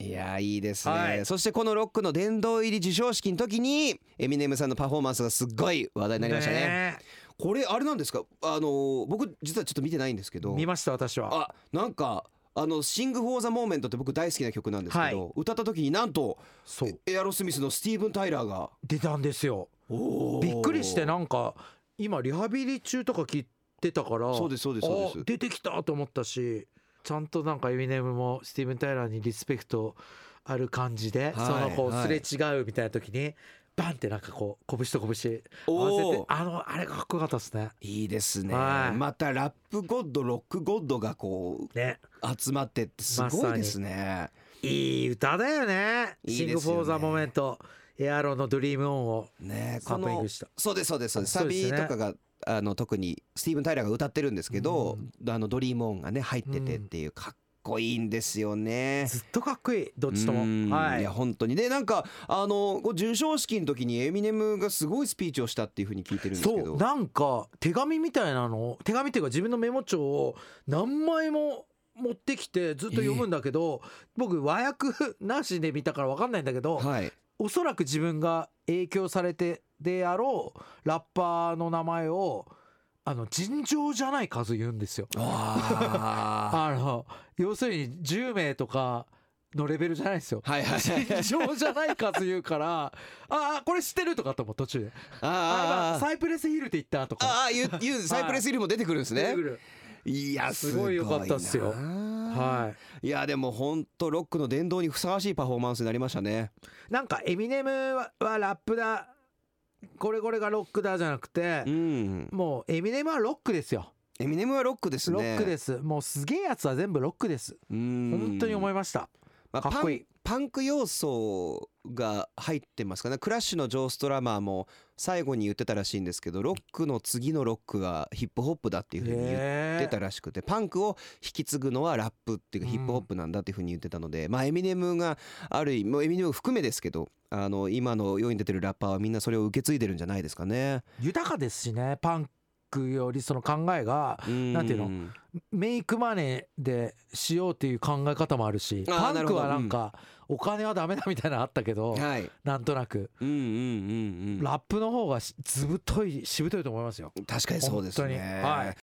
いやーいいですね、はい。そしてこのロックの殿堂入り授賞式の時にエミネムさんのパフォーマンスがすっごい話題になりましたね。これあれなんですか？あのー僕実はちょっと見てないんですけど。見ました私は。あなんかあの「シング・フォー・ザ・モーメント」って僕大好きな曲なんですけど、はい。歌った時になんとそう。エアロスミスのスティーブン・タイラーが。出たんですよ。びっくりしてなんか今リハビリ中とか聞いてたからそうですそうですそうです。あ出てきたと思ったしちゃんとなんかエミネムもスティーブン・タイラーにリスペクトある感じで、はいそのこうはい。すれ違うみたいな時にバンってなんかこう拳と拳合わせてー。あのあれがかっこよかったですね。いいですね、はい。また Rap God Rock God がこね。う集まってってすごいですね、いい歌だよね。いい Sing for the Moment。エアロの Dream On をねサンプリングした。そうですそうですそうです。サそうですね。ビとかがあの特にスティーブン・タイラーが歌ってるんですけど、あのドリームオンがね入っててっていうかっこいいんですよね。ずっとかっこいい。どっちとうん。もはい。や本当に。でなんかあの授賞式の時にエミネムがすごいスピーチをしたっていうふうに聞いてるんですけど。そう。なんか手紙みたいなの手紙っていうか自分のメモ帳を何枚も持ってきてずっと読むんだけど、僕和訳なしで見たから分かんないんだけど、はい。おそらく自分が影響されてであろうラッパーの名前をあの尋常じゃない数言うんですよ。あ。あの要するに10名とかのレベルじゃないですよ。ーはいはい。はい尋常じゃない数言うからああこれ知ってるとかと思う途中で。ああーサイプレスヒルって言ったとか。あー言う言うサイプレスヒルも出てくるんですね。いやすごい良かったっすよ。ははい。いやでも本当ロックの殿堂にふさわしいパフォーマンスになりましたね。なんかエミネムははラップだこれこれがロックだじゃなくてうん。もうエミネムはロックですよエミネムはロックですね。ロックですもうすげえやつは全部ロックですうん。本当に思いましたまあかっこいいパンパンク要素が入ってますか？ねクラッシュのジョー・ストラマーも最後に言ってたらしいんですけどロックの次のロックがヒップホップだっていうふうに言ってたらしくてパンクを引き継ぐのはラップっていうかうんヒップホップなんだっていうふうに言ってたのでまあエミネムがある意味エミネム含めですけどあの今の世に出てるラッパーはみんなそれを受け継いでるんじゃないですかね。豊かですしねパンクよりその考えがなんていうの？メイクマネーでしようっていう考え方もあるしパンクはなん。かお金はダメだみたいなのあったけどはい。なんとなく。うんうんうんうん。ラップの方がしずぶといしぶといと思いますよ。確かにそうですね。はい